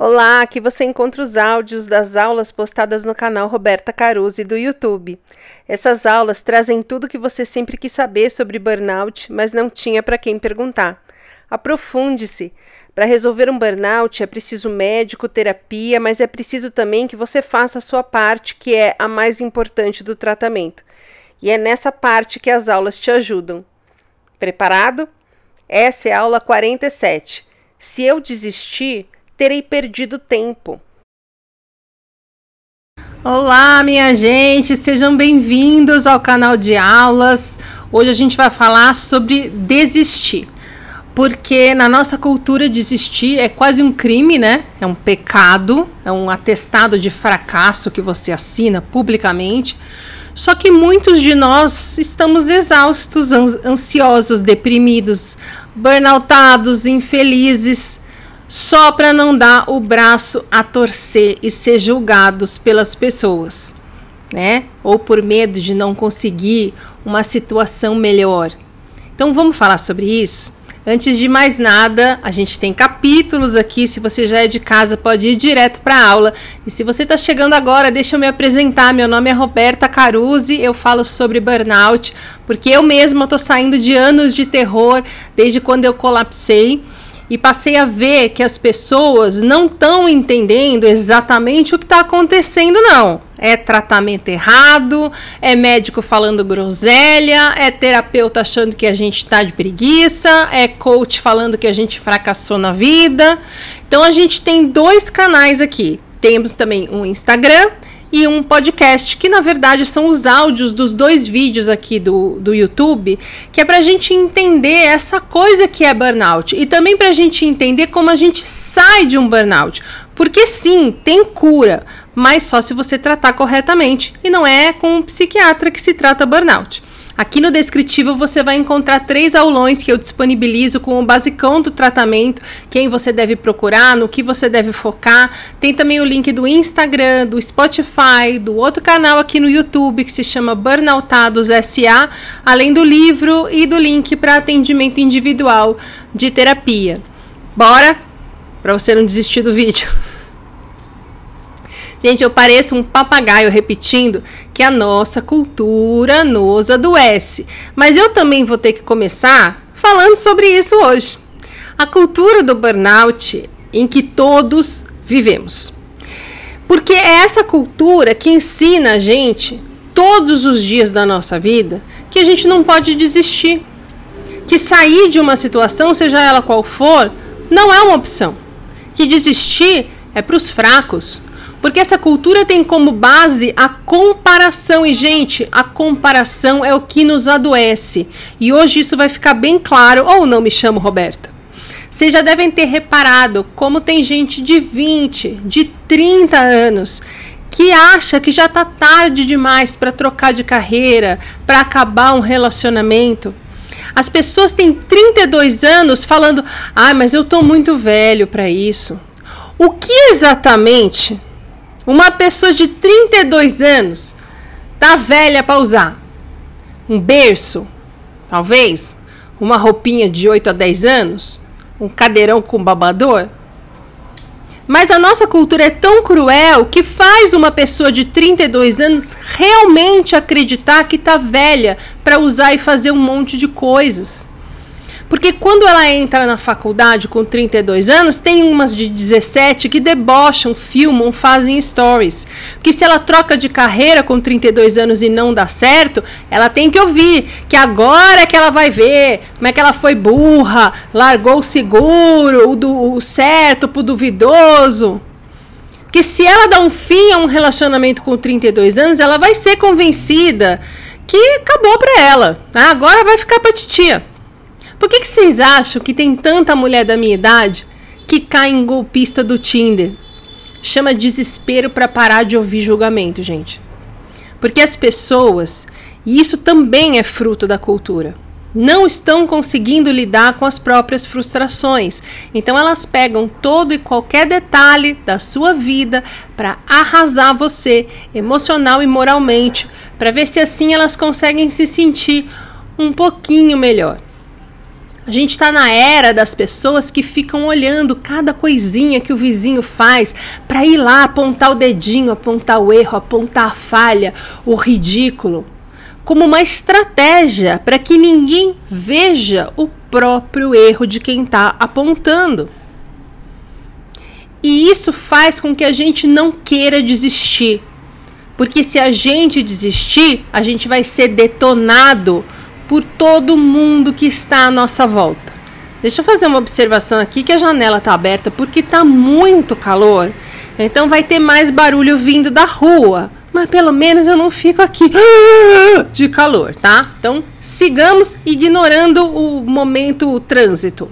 Olá, aqui você encontra os áudios das aulas postadas no canal Roberta Caruzi do YouTube. Essas aulas trazem tudo que você sempre quis saber sobre burnout, mas não tinha para quem perguntar. Aprofunde-se. Para resolver um burnout é preciso médico, terapia, mas é preciso também que você faça a sua parte, que é a mais importante do tratamento. E é nessa parte que as aulas te ajudam. Preparado? Essa é a aula 47. Se eu desistir, terei perdido tempo. Olá, minha gente, sejam bem-vindos ao canal de aulas. Hoje a gente vai falar sobre desistir. Porque na nossa cultura desistir é quase um crime, né? É um pecado, é um atestado de fracasso que você assina publicamente. Só que muitos de nós estamos exaustos, ansiosos, deprimidos, burnoutados, infelizes só para não dar o braço a torcer e ser julgados pelas pessoas, né? Ou por medo de não conseguir uma situação melhor. Então vamos falar sobre isso? Antes de mais nada, a gente tem capítulos aqui. Se você já é de casa, pode ir direto para a aula. E se você está chegando agora, deixa eu me apresentar. Meu nome é Roberta Caruzi. Eu falo sobre burnout, porque eu mesma estou saindo de anos de terror desde quando eu colapsei e passei a ver que as pessoas não estão entendendo exatamente o que está acontecendo, não. É tratamento errado, é médico falando groselha, é terapeuta achando que a gente está de preguiça, é coach falando que a gente fracassou na vida. Então a gente tem dois canais aqui. Temos também um Instagram e um podcast, que na verdade são os áudios dos dois vídeos aqui do, do YouTube, que é para a gente entender essa coisa que é burnout e também para a gente entender como a gente sai de um burnout. Porque sim, tem cura, mas só se você tratar corretamente e não é com um psiquiatra que se trata burnout. Aqui no descritivo você vai encontrar três aulões que eu disponibilizo com o basicão do tratamento, quem você deve procurar, no que você deve focar. Tem também o link do Instagram, do Spotify, do outro canal aqui no YouTube que se chama Burnoutados SA, além do livro e do link para atendimento individual de terapia. Bora? Para você não desistir do vídeo. Gente, eu pareço um papagaio repetindo que a nossa cultura nos adoece. Mas eu também vou ter que começar falando sobre isso hoje. A cultura do burnout em que todos vivemos. Porque é essa cultura que ensina a gente todos os dias da nossa vida que a gente não pode desistir. Que sair de uma situação, seja ela qual for, não é uma opção. Que desistir é para os fracos, porque essa cultura tem como base a comparação. E, gente, a comparação é o que nos adoece. E hoje isso vai ficar bem claro. Ou não me chamo Roberta. Vocês já devem ter reparado como tem gente de 20, de 30 anos que acha que já está tarde demais para trocar de carreira, para acabar um relacionamento. As pessoas têm 32 anos falando: "Ah, mas eu estou muito velho para isso". O que exatamente uma pessoa de 32 anos tá velha para usar um berço, talvez, uma roupinha de 8 a 10 anos, um cadeirão com babador. Mas a nossa cultura é tão cruel que faz uma pessoa de 32 anos realmente acreditar que tá velha para usar e fazer um monte de coisas. Porque quando ela entra na faculdade com 32 anos, tem umas de 17 que debocham, filmam, fazem stories. Que se ela troca de carreira com 32 anos e não dá certo, ela tem que ouvir que agora é que ela vai ver como é que ela foi burra, largou o seguro, o, do, o certo pro duvidoso. Que se ela dá um fim a um relacionamento com 32 anos, ela vai ser convencida que acabou para ela. Tá? Agora vai ficar pra titia. Por que, que vocês acham que tem tanta mulher da minha idade que cai em golpista do Tinder? Chama desespero para parar de ouvir julgamento, gente. Porque as pessoas, e isso também é fruto da cultura, não estão conseguindo lidar com as próprias frustrações. Então elas pegam todo e qualquer detalhe da sua vida para arrasar você emocional e moralmente, para ver se assim elas conseguem se sentir um pouquinho melhor. A gente está na era das pessoas que ficam olhando cada coisinha que o vizinho faz para ir lá apontar o dedinho, apontar o erro, apontar a falha, o ridículo, como uma estratégia para que ninguém veja o próprio erro de quem está apontando. E isso faz com que a gente não queira desistir. Porque se a gente desistir, a gente vai ser detonado por todo mundo que está à nossa volta. Deixa eu fazer uma observação aqui que a janela está aberta porque está muito calor. Então vai ter mais barulho vindo da rua. Mas pelo menos eu não fico aqui de calor, tá? Então sigamos ignorando o momento o trânsito.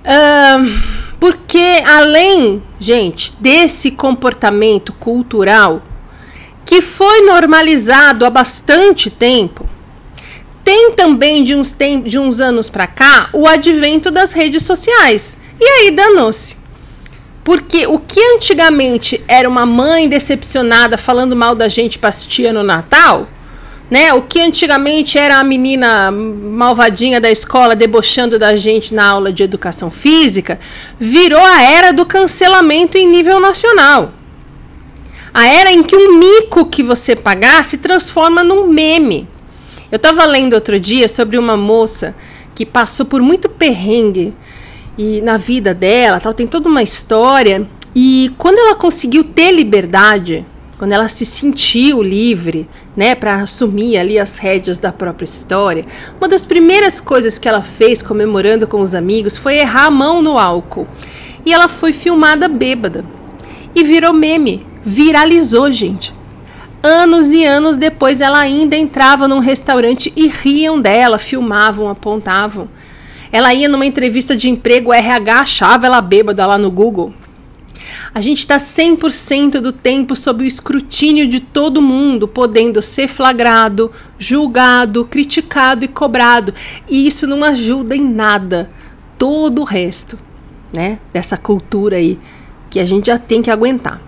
Uh, porque além, gente, desse comportamento cultural que foi normalizado há bastante tempo, tem também de uns, de uns anos para cá o advento das redes sociais. E aí danou-se. Porque o que antigamente era uma mãe decepcionada falando mal da gente pastia no Natal, né? O que antigamente era a menina malvadinha da escola debochando da gente na aula de educação física, virou a era do cancelamento em nível nacional. A era em que um mico que você pagar se transforma num meme. Eu estava lendo outro dia sobre uma moça que passou por muito perrengue e na vida dela, tal, tem toda uma história. E quando ela conseguiu ter liberdade, quando ela se sentiu livre, né, para assumir ali as rédeas da própria história, uma das primeiras coisas que ela fez comemorando com os amigos foi errar a mão no álcool. E ela foi filmada bêbada. E virou meme, viralizou, gente anos e anos depois ela ainda entrava num restaurante e riam dela, filmavam, apontavam. Ela ia numa entrevista de emprego, o RH achava ela bêbada lá no Google. A gente está 100% do tempo sob o escrutínio de todo mundo, podendo ser flagrado, julgado, criticado e cobrado. E isso não ajuda em nada todo o resto, né? Dessa cultura aí que a gente já tem que aguentar.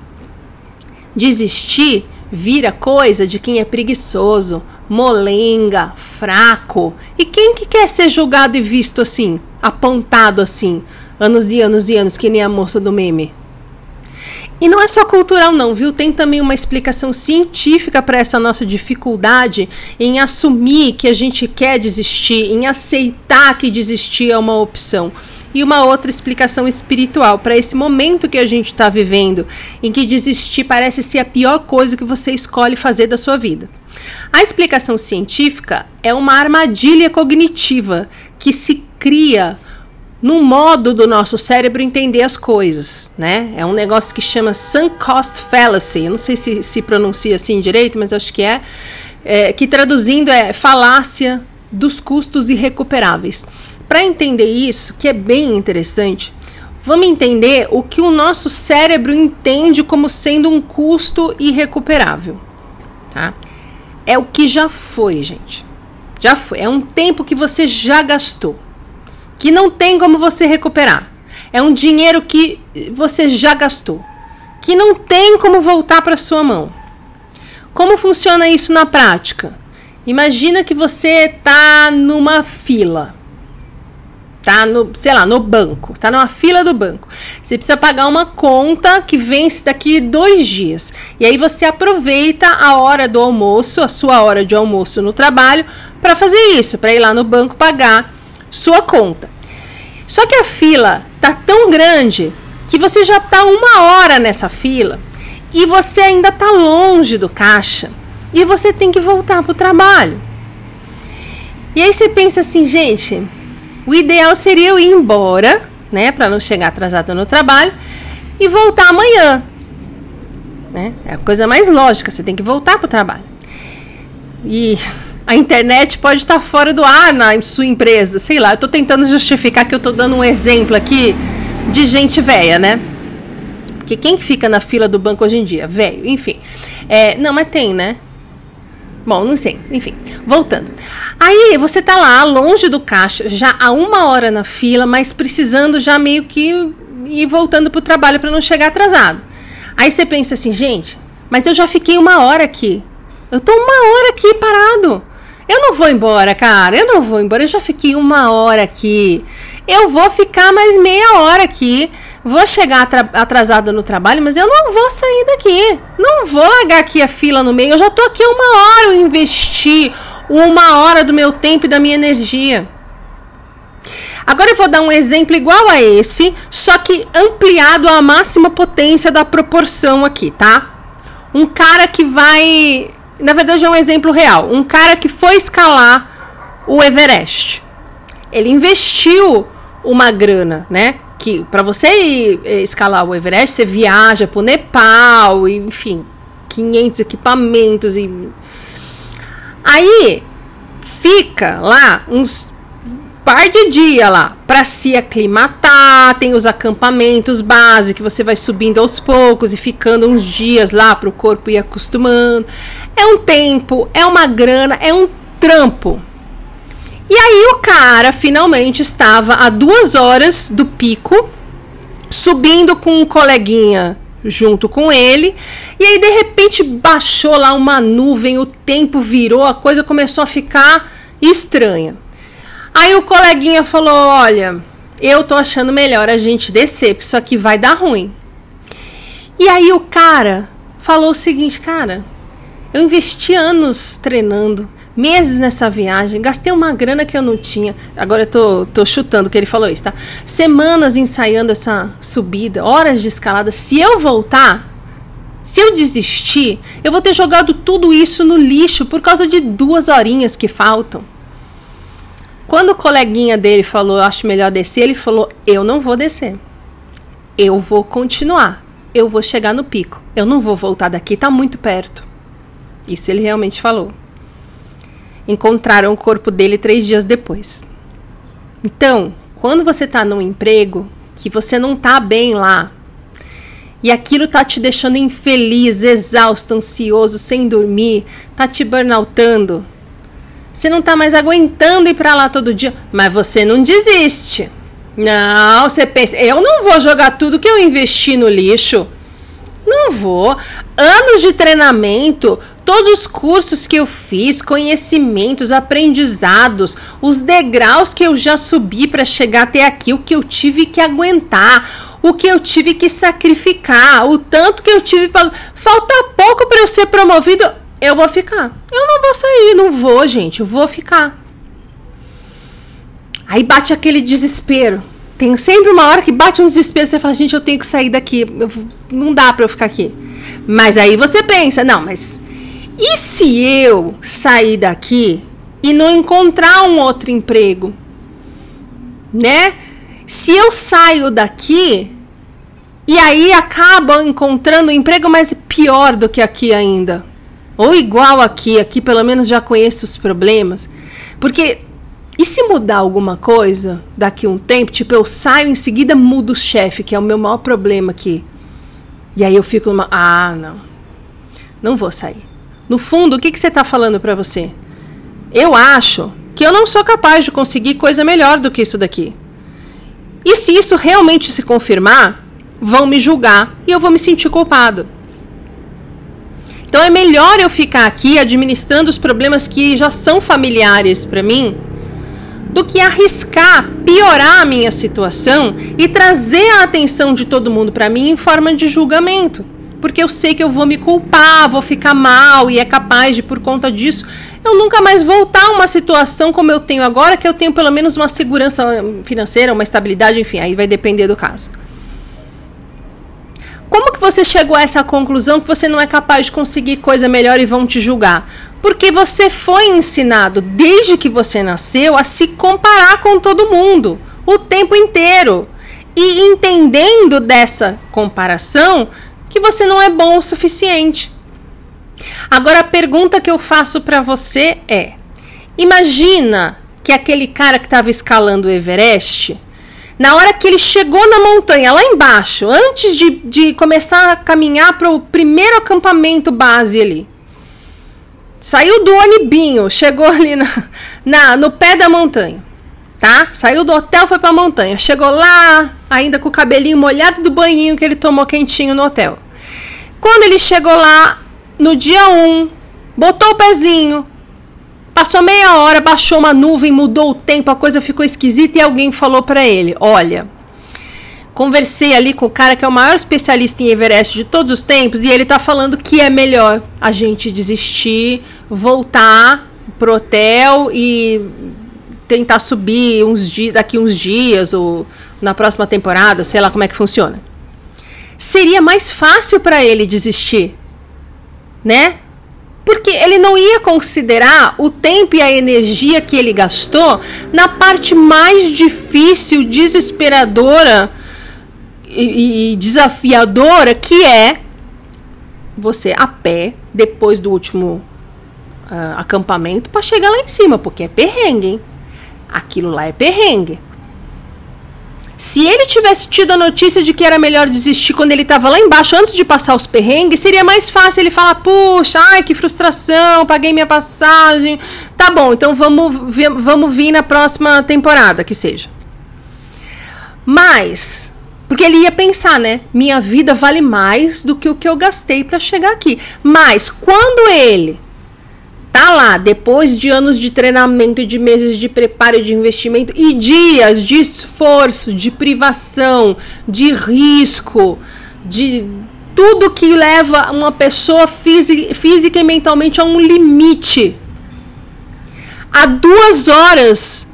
Desistir vira coisa de quem é preguiçoso, molenga, fraco. E quem que quer ser julgado e visto assim, apontado assim, anos e anos e anos, que nem a moça do meme? E não é só cultural, não, viu? Tem também uma explicação científica para essa nossa dificuldade em assumir que a gente quer desistir, em aceitar que desistir é uma opção e uma outra explicação espiritual para esse momento que a gente está vivendo, em que desistir parece ser a pior coisa que você escolhe fazer da sua vida. A explicação científica é uma armadilha cognitiva que se cria no modo do nosso cérebro entender as coisas, né? É um negócio que chama sunk cost fallacy. Eu não sei se se pronuncia assim direito, mas acho que é, é que traduzindo é falácia dos custos irrecuperáveis. Para entender isso, que é bem interessante, vamos entender o que o nosso cérebro entende como sendo um custo irrecuperável. Tá? É o que já foi, gente. Já foi. É um tempo que você já gastou, que não tem como você recuperar. É um dinheiro que você já gastou, que não tem como voltar para sua mão. Como funciona isso na prática? Imagina que você está numa fila tá no, sei lá, no banco, está numa fila do banco. Você precisa pagar uma conta que vence daqui dois dias. E aí você aproveita a hora do almoço, a sua hora de almoço no trabalho, para fazer isso, para ir lá no banco pagar sua conta. Só que a fila tá tão grande que você já tá uma hora nessa fila e você ainda tá longe do caixa e você tem que voltar para o trabalho. E aí você pensa assim, gente, o ideal seria eu ir embora, né, para não chegar atrasado no trabalho e voltar amanhã. Né? É a coisa mais lógica, você tem que voltar para o trabalho. E a internet pode estar fora do ar na sua empresa, sei lá. Eu estou tentando justificar que eu estou dando um exemplo aqui de gente velha, né? Porque quem fica na fila do banco hoje em dia? Velho, enfim. É, não, mas tem, né? Bom, não sei. Enfim, voltando. Aí você tá lá, longe do caixa, já há uma hora na fila, mas precisando já meio que ir voltando pro trabalho para não chegar atrasado. Aí você pensa assim, gente, mas eu já fiquei uma hora aqui. Eu tô uma hora aqui parado. Eu não vou embora, cara. Eu não vou embora. Eu já fiquei uma hora aqui. Eu vou ficar mais meia hora aqui. Vou chegar atrasada no trabalho, mas eu não vou sair daqui. Não vou largar aqui a fila no meio. Eu já tô aqui uma hora. Eu investi uma hora do meu tempo e da minha energia. Agora eu vou dar um exemplo igual a esse, só que ampliado à máxima potência da proporção aqui, tá? Um cara que vai. Na verdade, é um exemplo real. Um cara que foi escalar o Everest. Ele investiu uma grana, né? Que para você eh, escalar o Everest, você viaja pro Nepal, enfim, 500 equipamentos e aí fica lá uns par de dia lá para se aclimatar, tem os acampamentos base que você vai subindo aos poucos e ficando uns dias lá para o corpo ir acostumando. É um tempo, é uma grana, é um trampo. E aí o cara finalmente estava a duas horas do pico, subindo com um coleguinha junto com ele. E aí de repente baixou lá uma nuvem, o tempo virou, a coisa começou a ficar estranha. Aí o coleguinha falou: Olha, eu tô achando melhor a gente descer, porque isso aqui vai dar ruim. E aí o cara falou o seguinte: Cara, eu investi anos treinando, meses nessa viagem, gastei uma grana que eu não tinha. Agora eu tô, tô chutando que ele falou isso, tá? Semanas ensaiando essa subida, horas de escalada. Se eu voltar, se eu desistir, eu vou ter jogado tudo isso no lixo por causa de duas horinhas que faltam. Quando o coleguinha dele falou, acho melhor descer, ele falou: Eu não vou descer. Eu vou continuar. Eu vou chegar no pico. Eu não vou voltar daqui, tá muito perto. Isso ele realmente falou. Encontraram o corpo dele três dias depois. Então, quando você tá num emprego que você não tá bem lá, e aquilo tá te deixando infeliz, exausto, ansioso, sem dormir, tá te burnoutando, você não tá mais aguentando ir para lá todo dia, mas você não desiste. Não, você pensa, eu não vou jogar tudo que eu investi no lixo. Não vou. Anos de treinamento, todos os cursos que eu fiz, conhecimentos, aprendizados, os degraus que eu já subi para chegar até aqui, o que eu tive que aguentar, o que eu tive que sacrificar, o tanto que eu tive para falta pouco para eu ser promovido eu vou ficar. Eu não vou sair, não vou, gente. Eu vou ficar. Aí bate aquele desespero. Tem sempre uma hora que bate um desespero. Você fala, gente, eu tenho que sair daqui. Eu, não dá para eu ficar aqui. Mas aí você pensa, não, mas e se eu sair daqui e não encontrar um outro emprego? Né? Se eu saio daqui e aí acabo encontrando um emprego mais pior do que aqui ainda. Ou igual aqui, aqui pelo menos já conheço os problemas. Porque e se mudar alguma coisa daqui um tempo, tipo eu saio em seguida mudo o chefe, que é o meu maior problema aqui. E aí eu fico numa, ah, não. Não vou sair. No fundo, o que que você está falando para você? Eu acho que eu não sou capaz de conseguir coisa melhor do que isso daqui. E se isso realmente se confirmar, vão me julgar e eu vou me sentir culpado. Então é melhor eu ficar aqui administrando os problemas que já são familiares para mim do que arriscar piorar a minha situação e trazer a atenção de todo mundo para mim em forma de julgamento. Porque eu sei que eu vou me culpar, vou ficar mal e é capaz de, por conta disso, eu nunca mais voltar a uma situação como eu tenho agora, que eu tenho pelo menos uma segurança financeira, uma estabilidade, enfim, aí vai depender do caso. Como que você chegou a essa conclusão que você não é capaz de conseguir coisa melhor e vão te julgar? Porque você foi ensinado desde que você nasceu a se comparar com todo mundo o tempo inteiro. E entendendo dessa comparação que você não é bom o suficiente. Agora a pergunta que eu faço para você é: imagina que aquele cara que estava escalando o Everest na hora que ele chegou na montanha, lá embaixo, antes de, de começar a caminhar para o primeiro acampamento base ali. Saiu do onibinho, chegou ali na, na, no pé da montanha, tá? Saiu do hotel, foi para a montanha. Chegou lá, ainda com o cabelinho molhado do banhinho que ele tomou quentinho no hotel. Quando ele chegou lá, no dia 1, um, botou o pezinho, Passou meia hora, baixou uma nuvem, mudou o tempo, a coisa ficou esquisita e alguém falou para ele: Olha, conversei ali com o cara que é o maior especialista em Everest de todos os tempos e ele tá falando que é melhor a gente desistir, voltar pro hotel e tentar subir uns dias, daqui uns dias ou na próxima temporada, sei lá como é que funciona. Seria mais fácil para ele desistir, né? Porque ele não ia considerar o tempo e a energia que ele gastou na parte mais difícil, desesperadora e, e desafiadora que é você a pé depois do último uh, acampamento para chegar lá em cima, porque é perrengue, hein? Aquilo lá é perrengue. Se ele tivesse tido a notícia de que era melhor desistir quando ele estava lá embaixo, antes de passar os perrengues, seria mais fácil ele falar: puxa, ai que frustração, paguei minha passagem. Tá bom, então vamos, vamos vir na próxima temporada, que seja. Mas, porque ele ia pensar, né? Minha vida vale mais do que o que eu gastei para chegar aqui. Mas, quando ele tá lá depois de anos de treinamento, de meses de preparo, de investimento e dias de esforço, de privação, de risco, de tudo que leva uma pessoa física e mentalmente a um limite. Há duas horas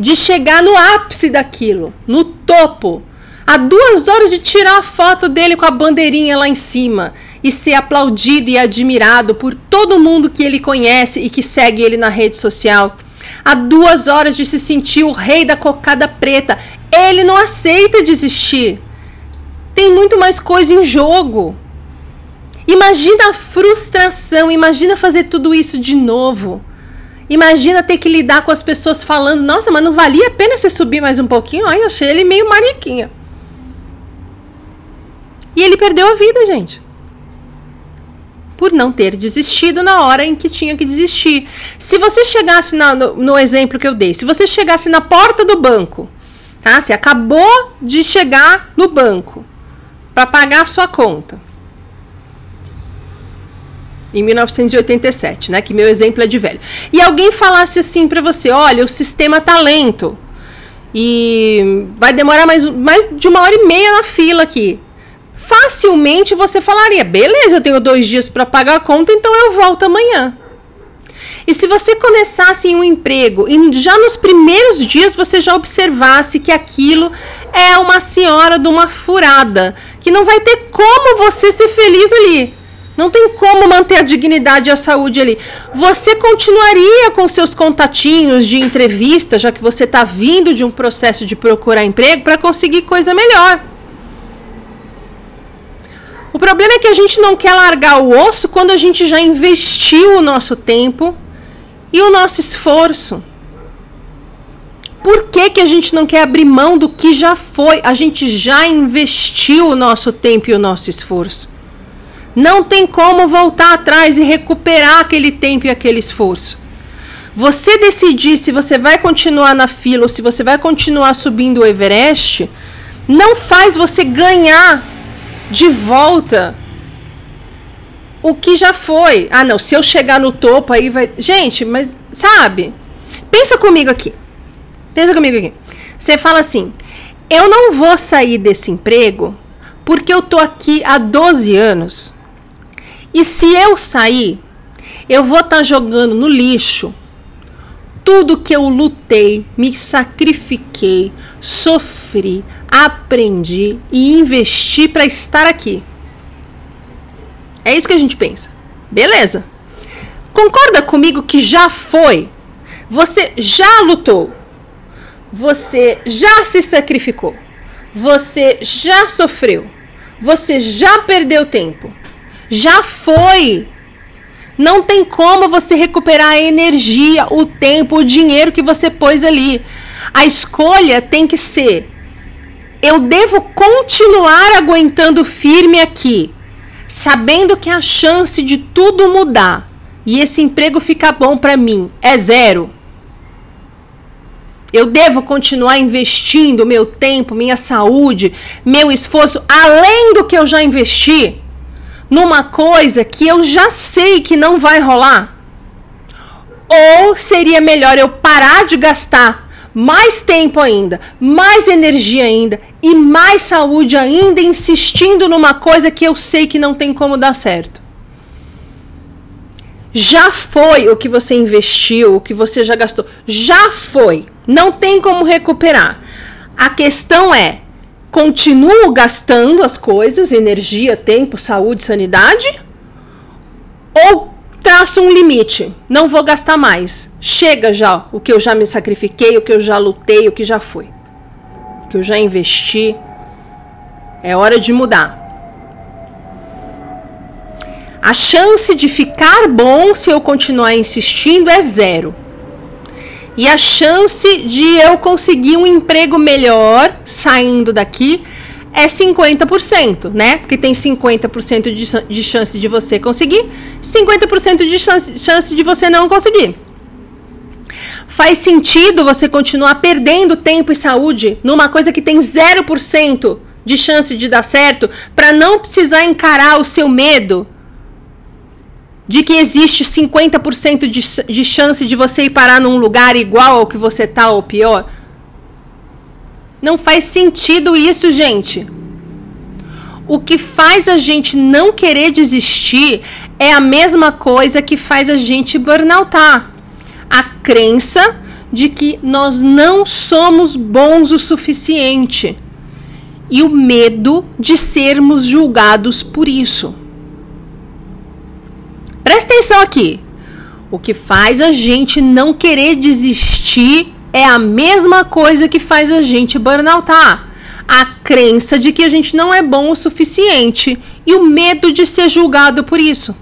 de chegar no ápice daquilo, no topo. Há duas horas de tirar a foto dele com a bandeirinha lá em cima e ser aplaudido e admirado por todo mundo que ele conhece e que segue ele na rede social. Há duas horas de se sentir o rei da cocada preta. Ele não aceita desistir. Tem muito mais coisa em jogo. Imagina a frustração, imagina fazer tudo isso de novo. Imagina ter que lidar com as pessoas falando: Nossa, mas não valia a pena você subir mais um pouquinho? Ai, eu achei ele meio mariquinha. E ele perdeu a vida, gente por não ter desistido na hora em que tinha que desistir. Se você chegasse na, no, no, exemplo que eu dei, se você chegasse na porta do banco, tá? Você acabou de chegar no banco para pagar a sua conta. Em 1987, né? Que meu exemplo é de velho. E alguém falasse assim para você: olha, o sistema tá lento. E vai demorar mais, mais de uma hora e meia na fila aqui facilmente você falaria: beleza, eu tenho dois dias para pagar a conta, então eu volto amanhã. E se você começasse em um emprego e já nos primeiros dias você já observasse que aquilo é uma senhora de uma furada, que não vai ter como você ser feliz ali. Não tem como manter a dignidade e a saúde ali. Você continuaria com seus contatinhos de entrevista, já que você está vindo de um processo de procurar emprego para conseguir coisa melhor. O problema é que a gente não quer largar o osso quando a gente já investiu o nosso tempo e o nosso esforço. Por que, que a gente não quer abrir mão do que já foi? A gente já investiu o nosso tempo e o nosso esforço. Não tem como voltar atrás e recuperar aquele tempo e aquele esforço. Você decidir se você vai continuar na fila ou se você vai continuar subindo o Everest, não faz você ganhar de volta o que já foi. Ah, não, se eu chegar no topo aí vai. Gente, mas sabe? Pensa comigo aqui. Pensa comigo aqui. Você fala assim: eu não vou sair desse emprego porque eu tô aqui há 12 anos. E se eu sair, eu vou estar tá jogando no lixo tudo que eu lutei, me sacrifiquei, sofri, aprendi e investi para estar aqui. É isso que a gente pensa. Beleza. Concorda comigo que já foi? Você já lutou. Você já se sacrificou. Você já sofreu. Você já perdeu tempo. Já foi. Não tem como você recuperar a energia, o tempo, o dinheiro que você pôs ali. A escolha tem que ser: eu devo continuar aguentando firme aqui, sabendo que a chance de tudo mudar e esse emprego ficar bom para mim é zero. Eu devo continuar investindo meu tempo, minha saúde, meu esforço, além do que eu já investi numa coisa que eu já sei que não vai rolar? Ou seria melhor eu parar de gastar mais tempo ainda, mais energia ainda e mais saúde ainda, insistindo numa coisa que eu sei que não tem como dar certo? Já foi o que você investiu, o que você já gastou. Já foi. Não tem como recuperar. A questão é: continuo gastando as coisas, energia, tempo, saúde, sanidade? Ou traço um limite? Não vou gastar mais. Chega já o que eu já me sacrifiquei, o que eu já lutei, o que já foi. Que eu já investi. É hora de mudar. A chance de ficar bom se eu continuar insistindo é zero. E a chance de eu conseguir um emprego melhor saindo daqui é 50%, né? Porque tem 50% de, de chance de você conseguir, 50% de chance, chance de você não conseguir. Faz sentido você continuar perdendo tempo e saúde numa coisa que tem 0% de chance de dar certo para não precisar encarar o seu medo de que existe 50% de, de chance de você ir parar num lugar igual ao que você tá ou pior? Não faz sentido isso, gente. O que faz a gente não querer desistir é a mesma coisa que faz a gente burnoutar. A crença de que nós não somos bons o suficiente e o medo de sermos julgados por isso. Presta atenção aqui. O que faz a gente não querer desistir é a mesma coisa que faz a gente burnoutar. A crença de que a gente não é bom o suficiente e o medo de ser julgado por isso.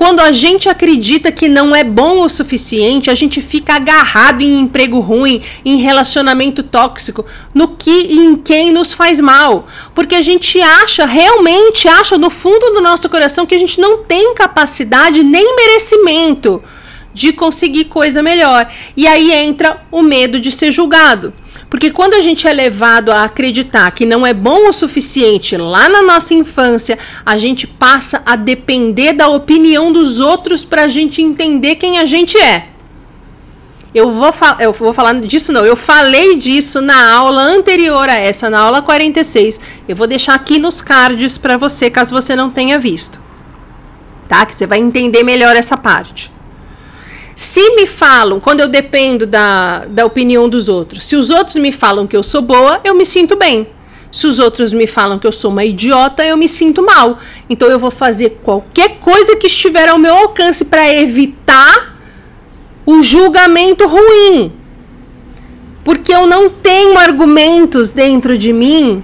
Quando a gente acredita que não é bom o suficiente, a gente fica agarrado em emprego ruim, em relacionamento tóxico, no que e em quem nos faz mal. Porque a gente acha, realmente acha no fundo do nosso coração que a gente não tem capacidade nem merecimento de conseguir coisa melhor. E aí entra o medo de ser julgado. Porque quando a gente é levado a acreditar que não é bom o suficiente lá na nossa infância, a gente passa a depender da opinião dos outros para a gente entender quem a gente é. Eu vou, eu vou falar disso, não. Eu falei disso na aula anterior a essa, na aula 46. Eu vou deixar aqui nos cards para você, caso você não tenha visto. Tá? Que você vai entender melhor essa parte. Se me falam, quando eu dependo da, da opinião dos outros, se os outros me falam que eu sou boa, eu me sinto bem. Se os outros me falam que eu sou uma idiota, eu me sinto mal. Então eu vou fazer qualquer coisa que estiver ao meu alcance para evitar o julgamento ruim. Porque eu não tenho argumentos dentro de mim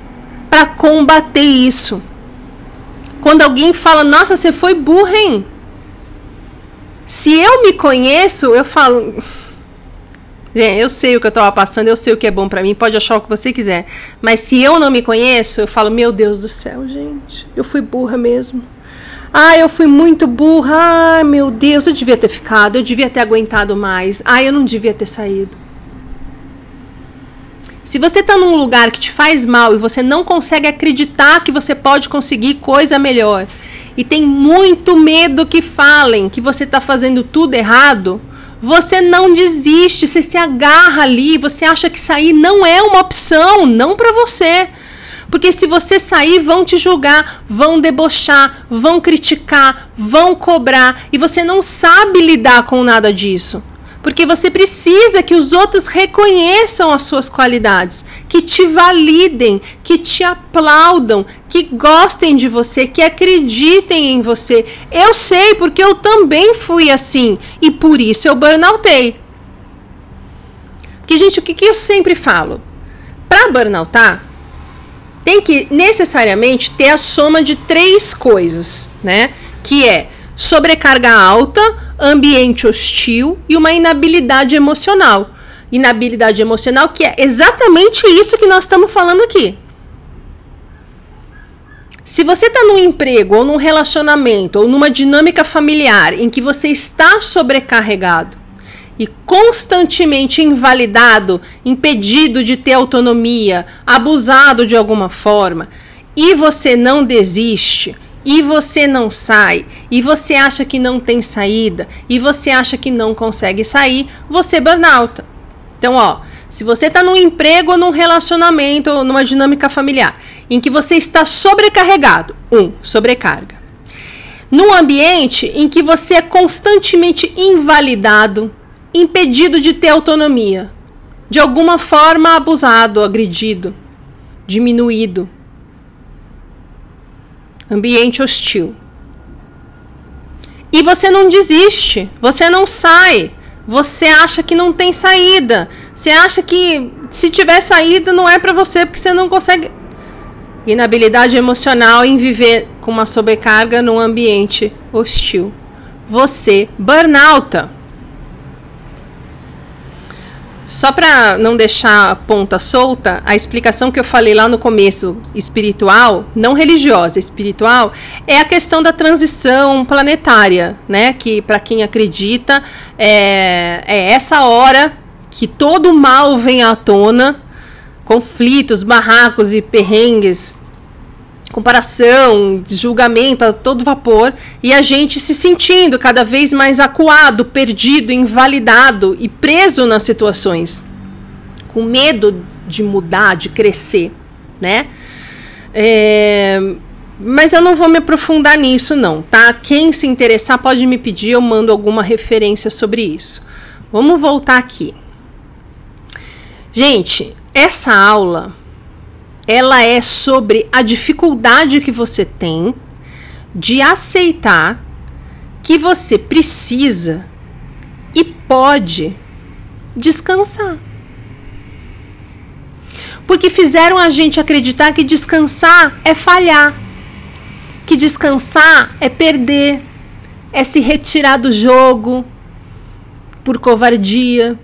para combater isso. Quando alguém fala, nossa, você foi burra, hein? Se eu me conheço, eu falo. Gente, eu sei o que eu tava passando, eu sei o que é bom para mim, pode achar o que você quiser. Mas se eu não me conheço, eu falo, meu Deus do céu, gente, eu fui burra mesmo. Ah, eu fui muito burra. Ah, meu Deus, eu devia ter ficado, eu devia ter aguentado mais. Ah, eu não devia ter saído. Se você está num lugar que te faz mal e você não consegue acreditar que você pode conseguir coisa melhor, e tem muito medo que falem que você está fazendo tudo errado, você não desiste, você se agarra ali, você acha que sair não é uma opção, não para você. Porque se você sair, vão te julgar, vão debochar, vão criticar, vão cobrar, e você não sabe lidar com nada disso. Porque você precisa que os outros reconheçam as suas qualidades, que te validem, que te aplaudam, que gostem de você, que acreditem em você. Eu sei porque eu também fui assim e por isso eu burnoutei. Porque, gente, o que, que eu sempre falo? Para burnoutar, tem que necessariamente ter a soma de três coisas, né? Que é sobrecarga alta, ambiente hostil e uma inabilidade emocional. Inabilidade emocional, que é exatamente isso que nós estamos falando aqui. Se você está num emprego, ou num relacionamento, ou numa dinâmica familiar em que você está sobrecarregado e constantemente invalidado, impedido de ter autonomia, abusado de alguma forma, e você não desiste, e você não sai, e você acha que não tem saída, e você acha que não consegue sair, você burnout. Então, ó, se você está num emprego ou num relacionamento ou numa dinâmica familiar em que você está sobrecarregado, um, sobrecarga. Num ambiente em que você é constantemente invalidado, impedido de ter autonomia, de alguma forma abusado, agredido, diminuído, ambiente hostil. E você não desiste, você não sai, você acha que não tem saída, você acha que se tiver saída não é para você porque você não consegue. Inabilidade emocional em viver com uma sobrecarga num ambiente hostil. Você burnouta. Só para não deixar a ponta solta, a explicação que eu falei lá no começo, espiritual, não religiosa, espiritual, é a questão da transição planetária, né? Que para quem acredita é, é essa hora que todo mal vem à tona, conflitos, barracos e perrengues comparação, julgamento a todo vapor e a gente se sentindo cada vez mais acuado, perdido, invalidado e preso nas situações, com medo de mudar, de crescer, né? É, mas eu não vou me aprofundar nisso, não, tá? Quem se interessar pode me pedir, eu mando alguma referência sobre isso. Vamos voltar aqui. Gente, essa aula ela é sobre a dificuldade que você tem de aceitar que você precisa e pode descansar. Porque fizeram a gente acreditar que descansar é falhar, que descansar é perder, é se retirar do jogo por covardia,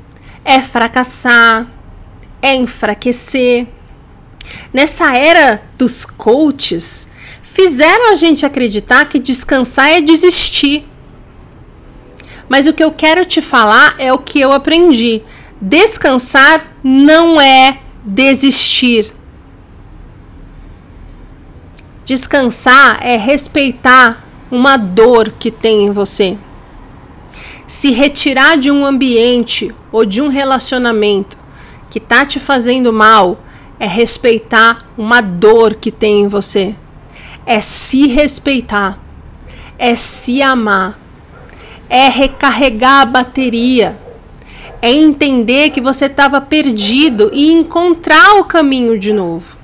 é fracassar, é enfraquecer. Nessa era dos coaches, fizeram a gente acreditar que descansar é desistir. Mas o que eu quero te falar é o que eu aprendi. Descansar não é desistir. Descansar é respeitar uma dor que tem em você. Se retirar de um ambiente ou de um relacionamento que está te fazendo mal é respeitar uma dor que tem em você. É se respeitar. É se amar. É recarregar a bateria. É entender que você estava perdido e encontrar o caminho de novo.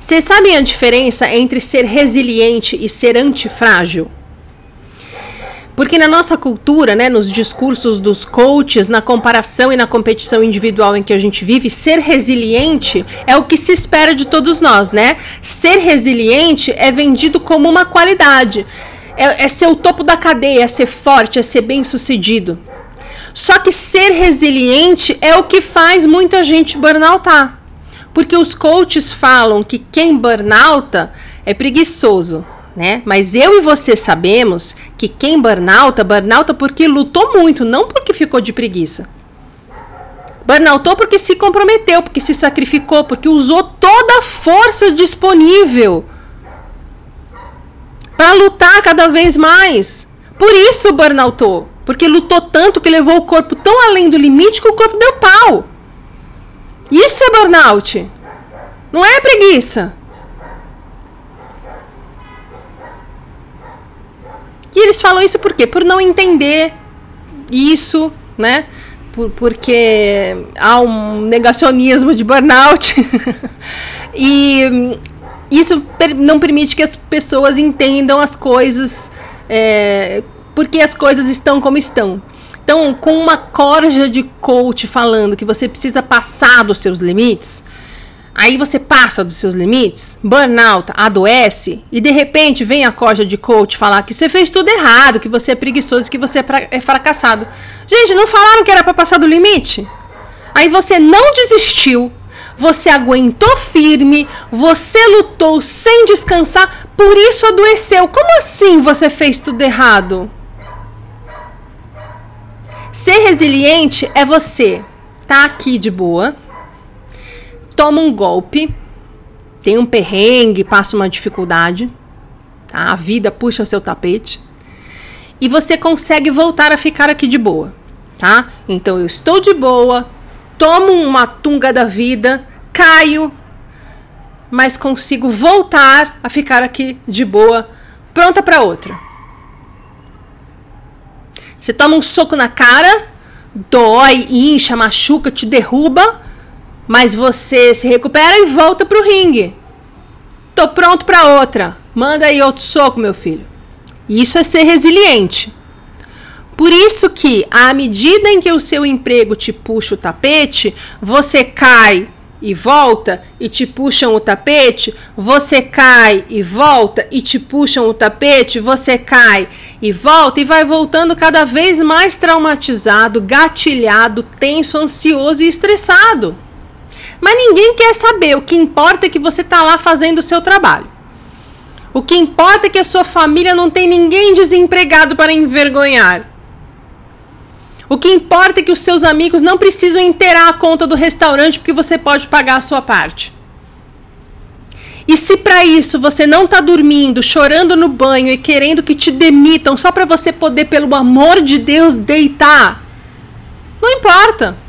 Vocês sabem a diferença entre ser resiliente e ser antifrágil? Porque na nossa cultura, né, nos discursos dos coaches, na comparação e na competição individual em que a gente vive, ser resiliente é o que se espera de todos nós, né? Ser resiliente é vendido como uma qualidade. É, é ser o topo da cadeia, é ser forte, é ser bem sucedido. Só que ser resiliente é o que faz muita gente burnoutar. Porque os coaches falam que quem burnouta é preguiçoso né? Mas eu e você sabemos que quem burnouta, burnouta porque lutou muito, não porque ficou de preguiça. Burnoutou porque se comprometeu, porque se sacrificou, porque usou toda a força disponível para lutar cada vez mais. Por isso burnoutou, porque lutou tanto que levou o corpo tão além do limite que o corpo deu pau. Isso é burnout. Não é preguiça. E eles falam isso por quê? Por não entender isso, né? Por, porque há um negacionismo de burnout. e isso não permite que as pessoas entendam as coisas, é, porque as coisas estão como estão. Então, com uma corja de coach falando que você precisa passar dos seus limites, Aí você passa dos seus limites, burnout, adoece, e de repente vem a corja de coach falar que você fez tudo errado, que você é preguiçoso, que você é, é fracassado. Gente, não falaram que era para passar do limite? Aí você não desistiu, você aguentou firme, você lutou sem descansar, por isso adoeceu. Como assim você fez tudo errado? Ser resiliente é você tá aqui de boa, toma um golpe, tem um perrengue, passa uma dificuldade, tá? a vida puxa seu tapete, e você consegue voltar a ficar aqui de boa, tá? Então eu estou de boa, tomo uma tunga da vida, caio, mas consigo voltar a ficar aqui de boa, pronta para outra. Você toma um soco na cara, dói, incha, machuca, te derruba, mas você se recupera e volta pro ringue. Tô pronto para outra. Manda aí outro soco, meu filho. Isso é ser resiliente. Por isso que, à medida em que o seu emprego te puxa o tapete, você cai e volta e te puxam o tapete, você cai e volta e te puxam o tapete, você cai e volta e vai voltando cada vez mais traumatizado, gatilhado, tenso, ansioso e estressado. Mas ninguém quer saber, o que importa é que você está lá fazendo o seu trabalho. O que importa é que a sua família não tem ninguém desempregado para envergonhar. O que importa é que os seus amigos não precisam inteirar a conta do restaurante porque você pode pagar a sua parte. E se para isso você não está dormindo, chorando no banho e querendo que te demitam só para você poder, pelo amor de Deus, deitar, não importa.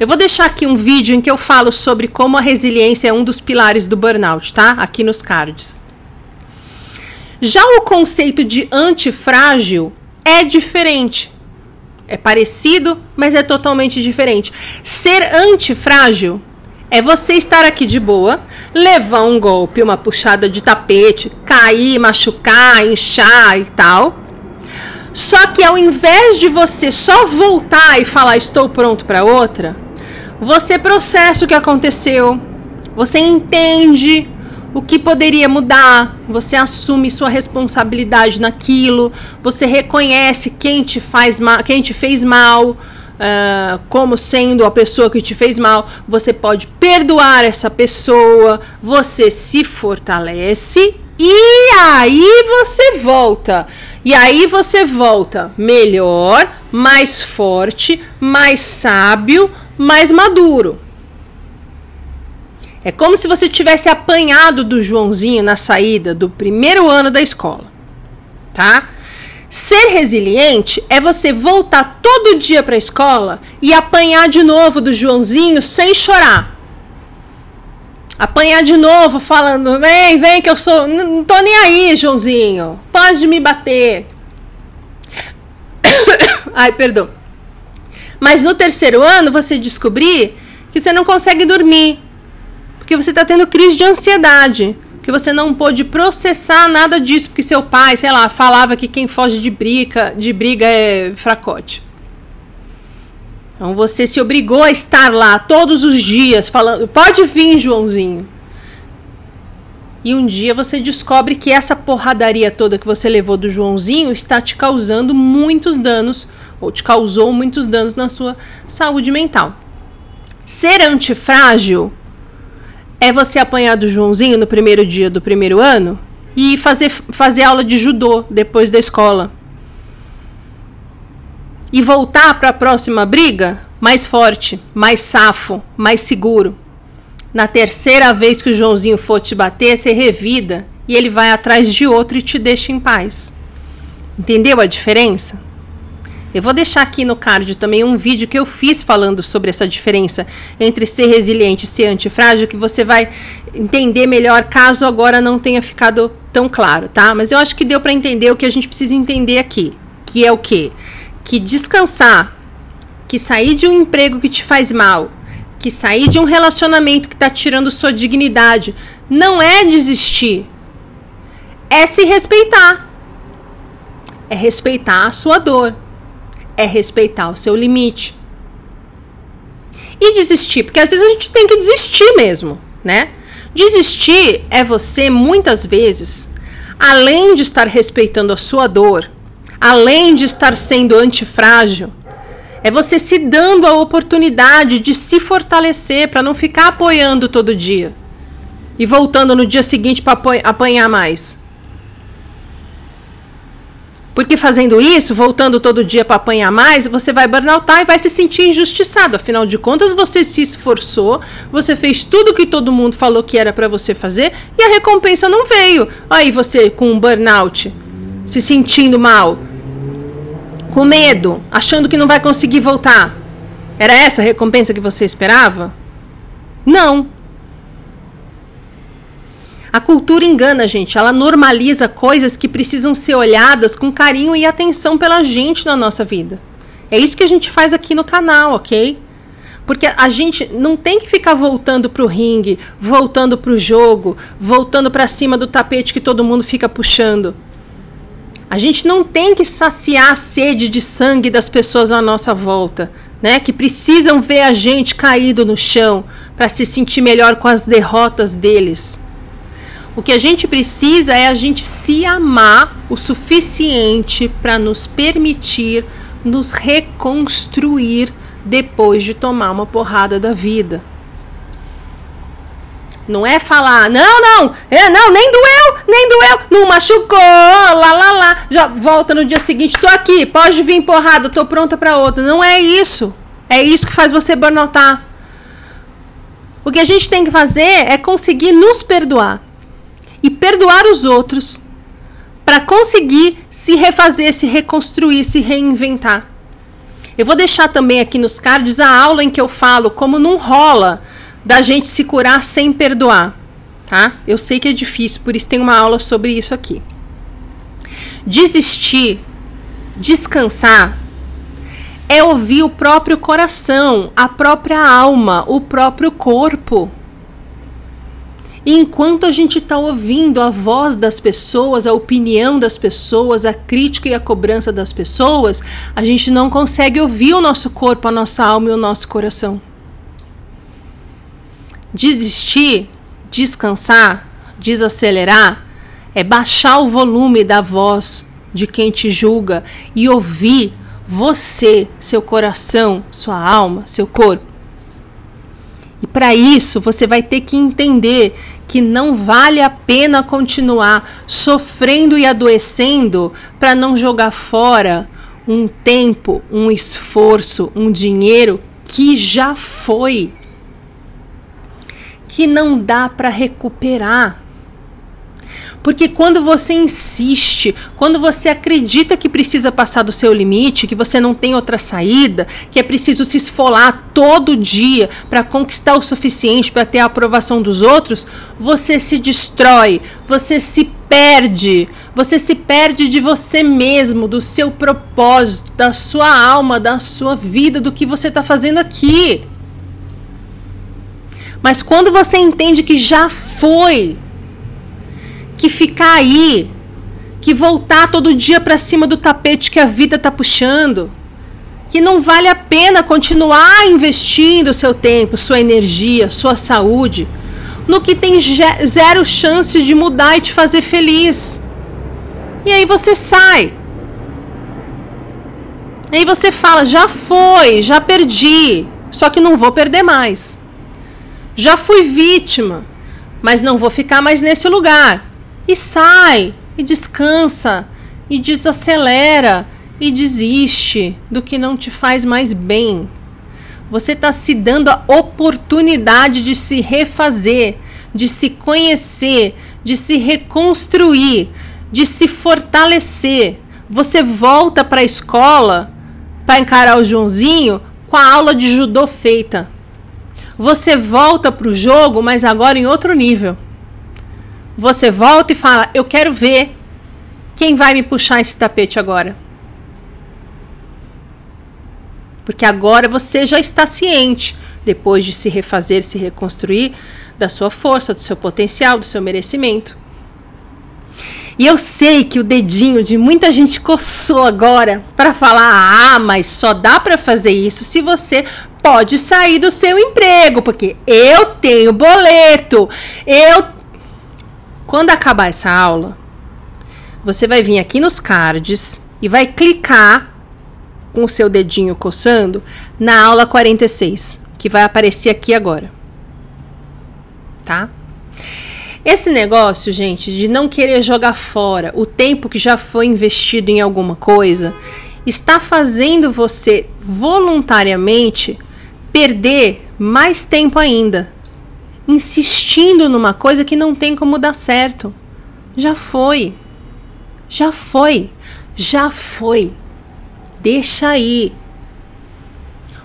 Eu vou deixar aqui um vídeo em que eu falo sobre como a resiliência é um dos pilares do burnout, tá? Aqui nos cards. Já o conceito de antifrágil é diferente. É parecido, mas é totalmente diferente. Ser antifrágil é você estar aqui de boa, levar um golpe, uma puxada de tapete, cair, machucar, inchar e tal. Só que ao invés de você só voltar e falar estou pronto para outra, você processa o que aconteceu, você entende o que poderia mudar, você assume sua responsabilidade naquilo, você reconhece quem te faz mal, quem te fez mal, uh, como sendo a pessoa que te fez mal, você pode perdoar essa pessoa, você se fortalece e aí você volta. E aí você volta melhor, mais forte, mais sábio, mais maduro. É como se você tivesse apanhado do Joãozinho na saída do primeiro ano da escola, tá? Ser resiliente é você voltar todo dia para a escola e apanhar de novo do Joãozinho sem chorar. Apanhar de novo falando: "Vem, vem que eu sou, não tô nem aí, Joãozinho. Pode me bater". Ai, perdão. Mas no terceiro ano você descobrir que você não consegue dormir, porque você está tendo crise de ansiedade, que você não pôde processar nada disso, porque seu pai, sei lá, falava que quem foge de briga, de briga é fracote. Então você se obrigou a estar lá todos os dias falando, pode vir, Joãozinho. E um dia você descobre que essa porradaria toda que você levou do Joãozinho está te causando muitos danos, ou te causou muitos danos na sua saúde mental. Ser antifrágil é você apanhar do Joãozinho no primeiro dia do primeiro ano e fazer, fazer aula de judô depois da escola. E voltar para a próxima briga mais forte, mais safo, mais seguro. Na terceira vez que o Joãozinho for te bater, você revida e ele vai atrás de outro e te deixa em paz. Entendeu a diferença? Eu vou deixar aqui no card também um vídeo que eu fiz falando sobre essa diferença entre ser resiliente e ser antifrágil, que você vai entender melhor caso agora não tenha ficado tão claro, tá? Mas eu acho que deu para entender o que a gente precisa entender aqui, que é o quê? Que descansar, que sair de um emprego que te faz mal, que sair de um relacionamento que tá tirando sua dignidade, não é desistir. É se respeitar. É respeitar a sua dor é respeitar o seu limite. E desistir, porque às vezes a gente tem que desistir mesmo, né? Desistir é você, muitas vezes, além de estar respeitando a sua dor, além de estar sendo antifrágil, é você se dando a oportunidade de se fortalecer para não ficar apoiando todo dia e voltando no dia seguinte para apanhar mais. Porque fazendo isso, voltando todo dia para apanhar mais, você vai burnoutar e vai se sentir injustiçado. Afinal de contas, você se esforçou, você fez tudo que todo mundo falou que era para você fazer e a recompensa não veio. Aí você com um burnout, se sentindo mal, com medo, achando que não vai conseguir voltar. Era essa a recompensa que você esperava? Não. A cultura engana, gente. Ela normaliza coisas que precisam ser olhadas com carinho e atenção pela gente na nossa vida. É isso que a gente faz aqui no canal, ok? Porque a gente não tem que ficar voltando pro ringue, voltando pro jogo, voltando para cima do tapete que todo mundo fica puxando. A gente não tem que saciar a sede de sangue das pessoas à nossa volta, né? Que precisam ver a gente caído no chão para se sentir melhor com as derrotas deles. O que a gente precisa é a gente se amar o suficiente para nos permitir nos reconstruir depois de tomar uma porrada da vida. Não é falar, não, não, é, não, nem doeu, nem doeu, não machucou, lá, lá, lá. Já volta no dia seguinte, tô aqui, pode vir porrada, tô pronta para outra. Não é isso. É isso que faz você burnotar. O que a gente tem que fazer é conseguir nos perdoar e perdoar os outros para conseguir se refazer, se reconstruir, se reinventar. Eu vou deixar também aqui nos cards a aula em que eu falo como não rola da gente se curar sem perdoar, tá? Eu sei que é difícil, por isso tem uma aula sobre isso aqui. Desistir, descansar, é ouvir o próprio coração, a própria alma, o próprio corpo. E enquanto a gente está ouvindo a voz das pessoas, a opinião das pessoas, a crítica e a cobrança das pessoas, a gente não consegue ouvir o nosso corpo, a nossa alma e o nosso coração. Desistir, descansar, desacelerar é baixar o volume da voz de quem te julga e ouvir você, seu coração, sua alma, seu corpo. E para isso você vai ter que entender que não vale a pena continuar sofrendo e adoecendo para não jogar fora um tempo, um esforço, um dinheiro que já foi, que não dá para recuperar. Porque quando você insiste, quando você acredita que precisa passar do seu limite, que você não tem outra saída, que é preciso se esfolar todo dia para conquistar o suficiente para ter a aprovação dos outros, você se destrói, você se perde, você se perde de você mesmo, do seu propósito, da sua alma, da sua vida, do que você está fazendo aqui. Mas quando você entende que já foi, que ficar aí, que voltar todo dia para cima do tapete que a vida tá puxando, que não vale a pena continuar investindo seu tempo, sua energia, sua saúde no que tem zero chance de mudar e te fazer feliz. E aí você sai. E aí você fala: já foi, já perdi, só que não vou perder mais. Já fui vítima, mas não vou ficar mais nesse lugar e sai, e descansa, e desacelera, e desiste do que não te faz mais bem. Você está se dando a oportunidade de se refazer, de se conhecer, de se reconstruir, de se fortalecer. Você volta para a escola para encarar o Joãozinho com a aula de judô feita. Você volta para o jogo, mas agora em outro nível você volta e fala: Eu quero ver quem vai me puxar esse tapete agora. Porque agora você já está ciente, depois de se refazer, se reconstruir, da sua força, do seu potencial, do seu merecimento. E eu sei que o dedinho de muita gente coçou agora para falar: ah, mas só dá para fazer isso se você pode sair do seu emprego, porque eu tenho boleto, eu quando acabar essa aula, você vai vir aqui nos cards e vai clicar com o seu dedinho coçando na aula 46, que vai aparecer aqui agora. Tá? Esse negócio, gente, de não querer jogar fora o tempo que já foi investido em alguma coisa, está fazendo você voluntariamente perder mais tempo ainda, insistindo numa coisa que não tem como dar certo. Já foi. Já foi. Já foi. Deixa aí.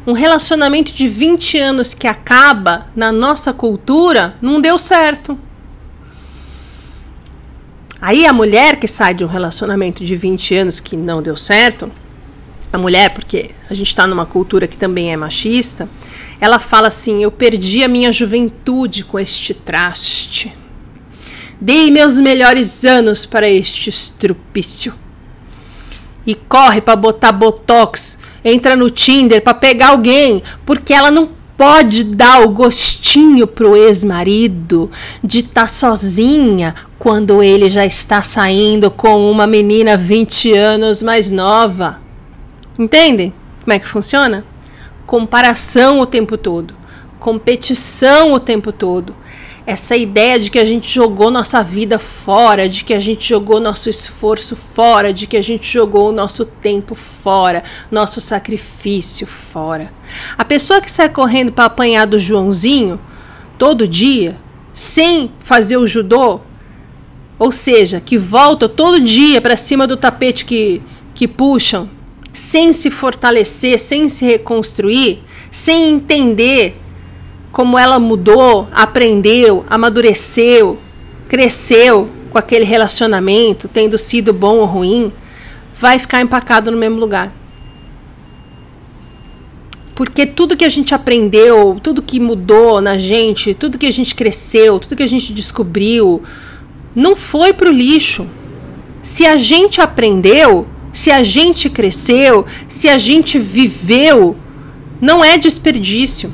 Um relacionamento de 20 anos que acaba na nossa cultura não deu certo. Aí a mulher que sai de um relacionamento de 20 anos que não deu certo, a mulher, porque a gente está numa cultura que também é machista, ela fala assim: Eu perdi a minha juventude com este traste. Dei meus melhores anos para este estrupício. E corre para botar botox, entra no Tinder para pegar alguém, porque ela não pode dar o gostinho pro ex-marido de estar tá sozinha quando ele já está saindo com uma menina 20 anos mais nova. Entendem como é que funciona? Comparação o tempo todo, competição o tempo todo. Essa ideia de que a gente jogou nossa vida fora, de que a gente jogou nosso esforço fora, de que a gente jogou o nosso tempo fora, nosso sacrifício fora. A pessoa que sai correndo para apanhar do Joãozinho todo dia, sem fazer o judô, ou seja, que volta todo dia para cima do tapete que, que puxam, sem se fortalecer, sem se reconstruir, sem entender como ela mudou, aprendeu, amadureceu, cresceu com aquele relacionamento, tendo sido bom ou ruim, vai ficar empacado no mesmo lugar. Porque tudo que a gente aprendeu, tudo que mudou na gente, tudo que a gente cresceu, tudo que a gente descobriu, não foi para o lixo. Se a gente aprendeu, se a gente cresceu, se a gente viveu, não é desperdício.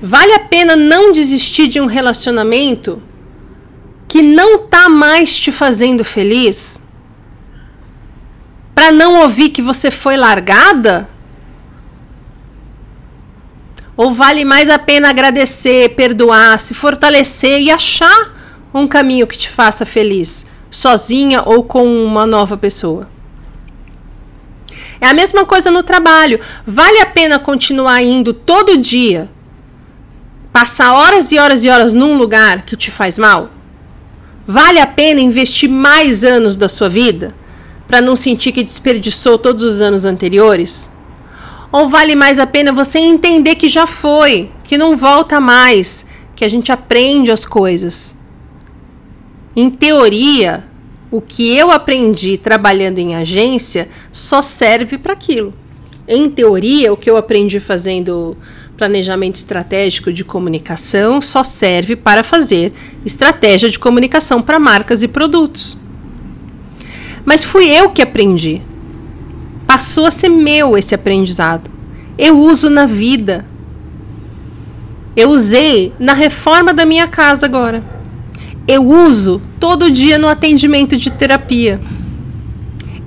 Vale a pena não desistir de um relacionamento que não tá mais te fazendo feliz? Para não ouvir que você foi largada? Ou vale mais a pena agradecer, perdoar, se fortalecer e achar um caminho que te faça feliz? Sozinha ou com uma nova pessoa. É a mesma coisa no trabalho. Vale a pena continuar indo todo dia? Passar horas e horas e horas num lugar que te faz mal? Vale a pena investir mais anos da sua vida para não sentir que desperdiçou todos os anos anteriores? Ou vale mais a pena você entender que já foi, que não volta mais, que a gente aprende as coisas? Em teoria, o que eu aprendi trabalhando em agência só serve para aquilo. Em teoria, o que eu aprendi fazendo planejamento estratégico de comunicação só serve para fazer estratégia de comunicação para marcas e produtos. Mas fui eu que aprendi. Passou a ser meu esse aprendizado. Eu uso na vida. Eu usei na reforma da minha casa agora eu uso todo dia no atendimento de terapia.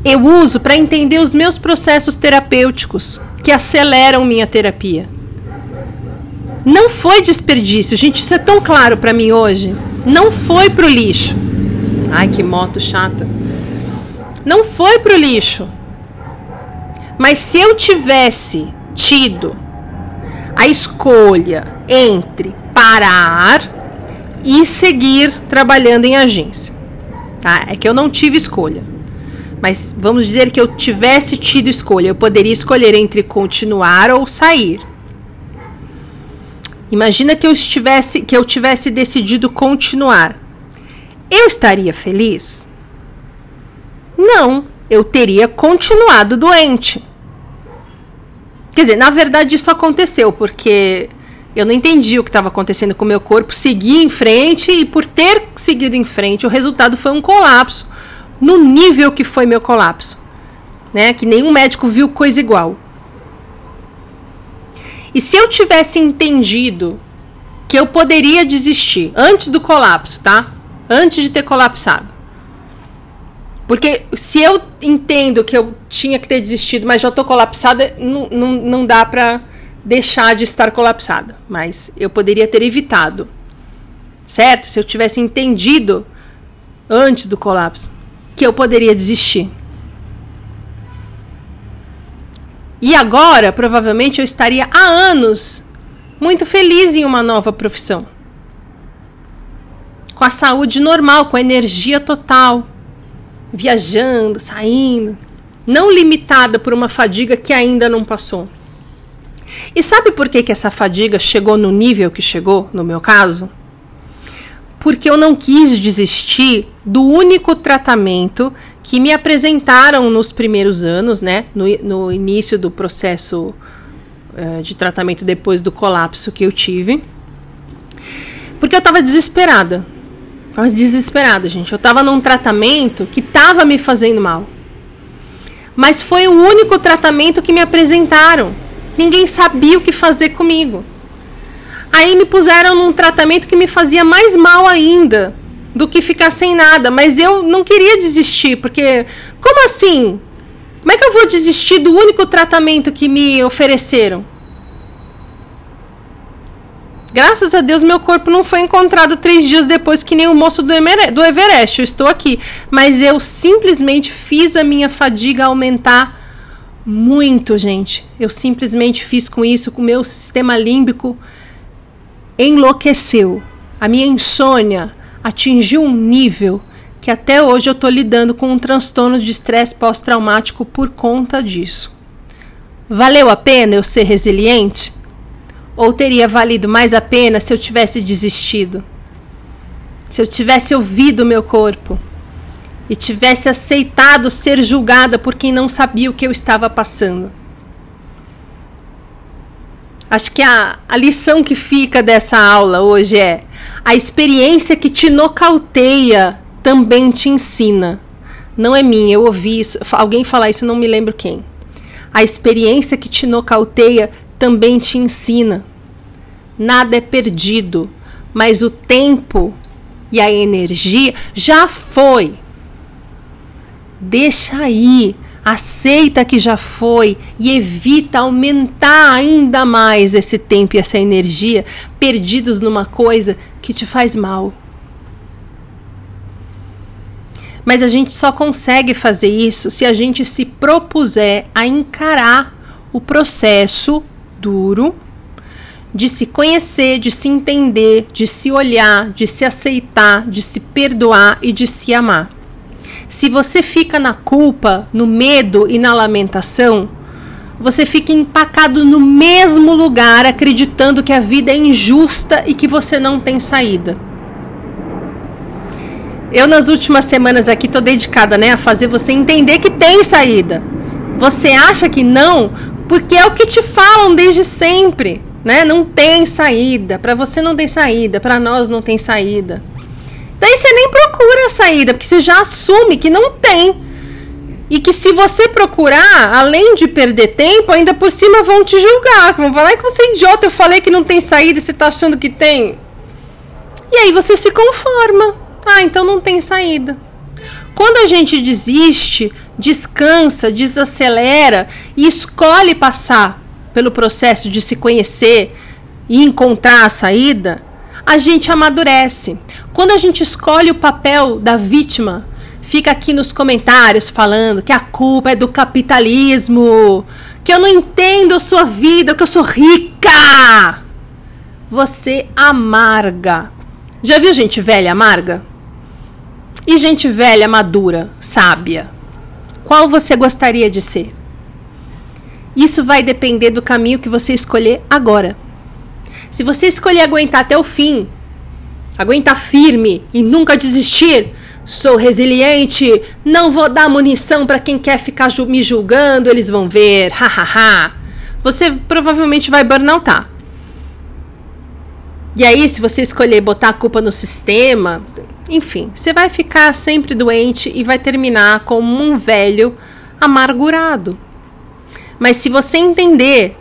Eu uso para entender os meus processos terapêuticos que aceleram minha terapia. Não foi desperdício, gente, isso é tão claro para mim hoje. Não foi pro lixo. Ai, que moto chata. Não foi pro lixo. Mas se eu tivesse tido a escolha entre parar e seguir trabalhando em agência. Tá? É que eu não tive escolha. Mas vamos dizer que eu tivesse tido escolha, eu poderia escolher entre continuar ou sair. Imagina que eu estivesse que eu tivesse decidido continuar. Eu estaria feliz? Não, eu teria continuado doente. Quer dizer, na verdade isso aconteceu porque eu não entendi o que estava acontecendo com o meu corpo, segui em frente e por ter seguido em frente, o resultado foi um colapso no nível que foi meu colapso, né? Que nenhum médico viu coisa igual. E se eu tivesse entendido que eu poderia desistir antes do colapso, tá? Antes de ter colapsado. Porque se eu entendo que eu tinha que ter desistido, mas já tô colapsada, não, não, não dá pra deixar de estar colapsada, mas eu poderia ter evitado certo? Se eu tivesse entendido antes do colapso que eu poderia desistir. E agora, provavelmente, eu estaria há anos muito feliz em uma nova profissão. Com a saúde normal, com a energia total, viajando, saindo, não limitada por uma fadiga que ainda não passou. E sabe por que, que essa fadiga chegou no nível que chegou, no meu caso? Porque eu não quis desistir do único tratamento que me apresentaram nos primeiros anos, né? No, no início do processo uh, de tratamento depois do colapso que eu tive. Porque eu estava desesperada. Tava desesperada, gente. Eu estava num tratamento que estava me fazendo mal. Mas foi o único tratamento que me apresentaram. Ninguém sabia o que fazer comigo. Aí me puseram num tratamento que me fazia mais mal ainda do que ficar sem nada. Mas eu não queria desistir, porque como assim? Como é que eu vou desistir do único tratamento que me ofereceram? Graças a Deus, meu corpo não foi encontrado três dias depois que nem o moço do Everest. Eu estou aqui. Mas eu simplesmente fiz a minha fadiga aumentar muito, gente. Eu simplesmente fiz com isso, com o meu sistema límbico enlouqueceu. A minha insônia atingiu um nível que até hoje eu estou lidando com um transtorno de estresse pós-traumático por conta disso. Valeu a pena eu ser resiliente? Ou teria valido mais a pena se eu tivesse desistido? Se eu tivesse ouvido o meu corpo e tivesse aceitado ser julgada por quem não sabia o que eu estava passando? Acho que a, a lição que fica dessa aula hoje é: a experiência que te nocauteia também te ensina. Não é minha, eu ouvi isso, alguém falar isso, não me lembro quem. A experiência que te nocauteia também te ensina. Nada é perdido, mas o tempo e a energia já foi. Deixa aí, aceita que já foi e evita aumentar ainda mais esse tempo e essa energia perdidos numa coisa que te faz mal. Mas a gente só consegue fazer isso se a gente se propuser a encarar o processo duro de se conhecer, de se entender, de se olhar, de se aceitar, de se perdoar e de se amar. Se você fica na culpa, no medo e na lamentação, você fica empacado no mesmo lugar, acreditando que a vida é injusta e que você não tem saída. Eu nas últimas semanas aqui tô dedicada, né, a fazer você entender que tem saída. Você acha que não, porque é o que te falam desde sempre, né? Não tem saída, para você não tem saída, para nós não tem saída. Daí você nem procura a saída, porque você já assume que não tem. E que se você procurar, além de perder tempo, ainda por cima vão te julgar. Vão falar que você é idiota, eu falei que não tem saída e você tá achando que tem. E aí você se conforma. Ah, então não tem saída. Quando a gente desiste, descansa, desacelera e escolhe passar pelo processo de se conhecer e encontrar a saída, a gente amadurece. Quando a gente escolhe o papel da vítima, fica aqui nos comentários falando que a culpa é do capitalismo, que eu não entendo a sua vida, que eu sou rica. Você amarga. Já viu gente velha amarga? E gente velha madura, sábia? Qual você gostaria de ser? Isso vai depender do caminho que você escolher agora. Se você escolher aguentar até o fim, aguentar firme e nunca desistir, sou resiliente, não vou dar munição para quem quer ficar me julgando, eles vão ver, hahaha. você provavelmente vai burnoutar. E aí, se você escolher botar a culpa no sistema, enfim, você vai ficar sempre doente e vai terminar como um velho amargurado. Mas se você entender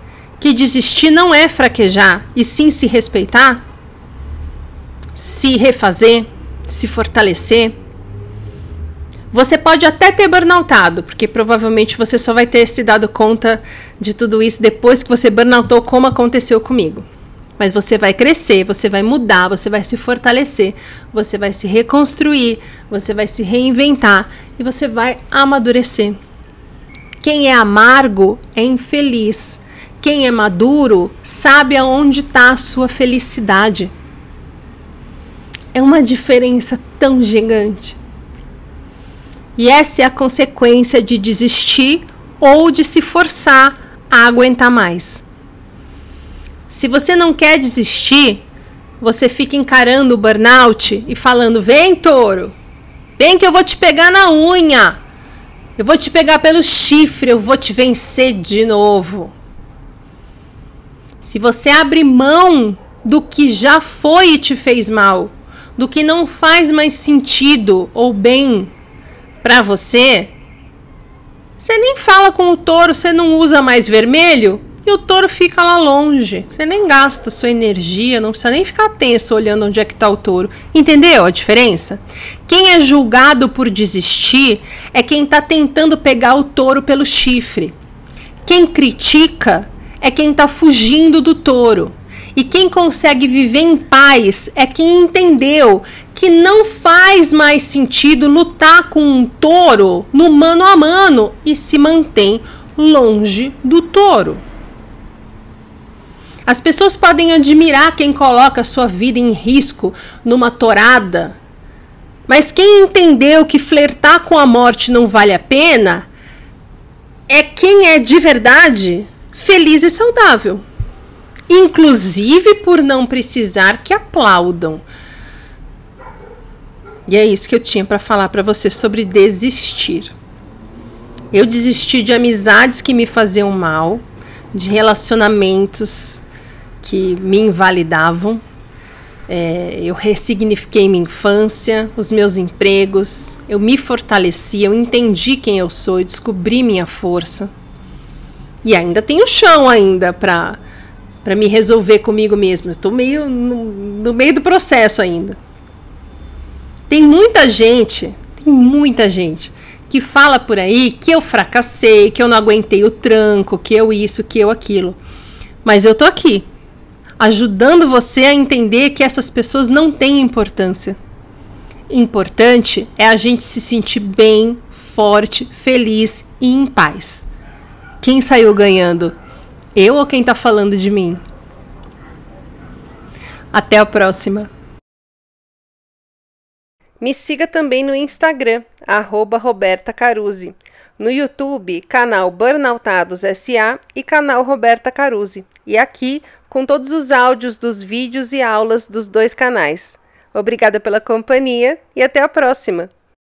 que desistir não é fraquejar, e sim se respeitar, se refazer, se fortalecer. Você pode até ter burnoutado, porque provavelmente você só vai ter se dado conta de tudo isso depois que você burnoutou, como aconteceu comigo. Mas você vai crescer, você vai mudar, você vai se fortalecer, você vai se reconstruir, você vai se reinventar e você vai amadurecer. Quem é amargo é infeliz. Quem é maduro sabe aonde está a sua felicidade. É uma diferença tão gigante. E essa é a consequência de desistir ou de se forçar a aguentar mais. Se você não quer desistir, você fica encarando o burnout e falando: vem, touro, vem que eu vou te pegar na unha. Eu vou te pegar pelo chifre, eu vou te vencer de novo. Se você abre mão do que já foi e te fez mal, do que não faz mais sentido ou bem para você, você nem fala com o touro, você não usa mais vermelho e o touro fica lá longe. Você nem gasta sua energia, não precisa nem ficar tenso olhando onde é que está o touro. Entendeu a diferença? Quem é julgado por desistir é quem está tentando pegar o touro pelo chifre. Quem critica é quem está fugindo do touro. E quem consegue viver em paz é quem entendeu que não faz mais sentido lutar com um touro no mano a mano e se mantém longe do touro. As pessoas podem admirar quem coloca sua vida em risco numa torada, mas quem entendeu que flertar com a morte não vale a pena é quem é de verdade feliz e saudável. Inclusive por não precisar que aplaudam. E é isso que eu tinha para falar para você sobre desistir. Eu desisti de amizades que me faziam mal, de relacionamentos que me invalidavam. É, eu ressignifiquei minha infância, os meus empregos, eu me fortaleci, eu entendi quem eu sou, eu descobri minha força. E ainda tenho chão ainda para para me resolver comigo mesmo. Estou meio no, no meio do processo ainda. Tem muita gente, tem muita gente que fala por aí que eu fracassei, que eu não aguentei o tranco, que eu isso, que eu aquilo. Mas eu tô aqui, ajudando você a entender que essas pessoas não têm importância. Importante é a gente se sentir bem, forte, feliz e em paz. Quem saiu ganhando? Eu ou quem está falando de mim? Até a próxima. Me siga também no Instagram, arroba Roberta Caruzzi. No YouTube, canal Burnoutados SA e canal Roberta Caruzzi. E aqui, com todos os áudios dos vídeos e aulas dos dois canais. Obrigada pela companhia e até a próxima!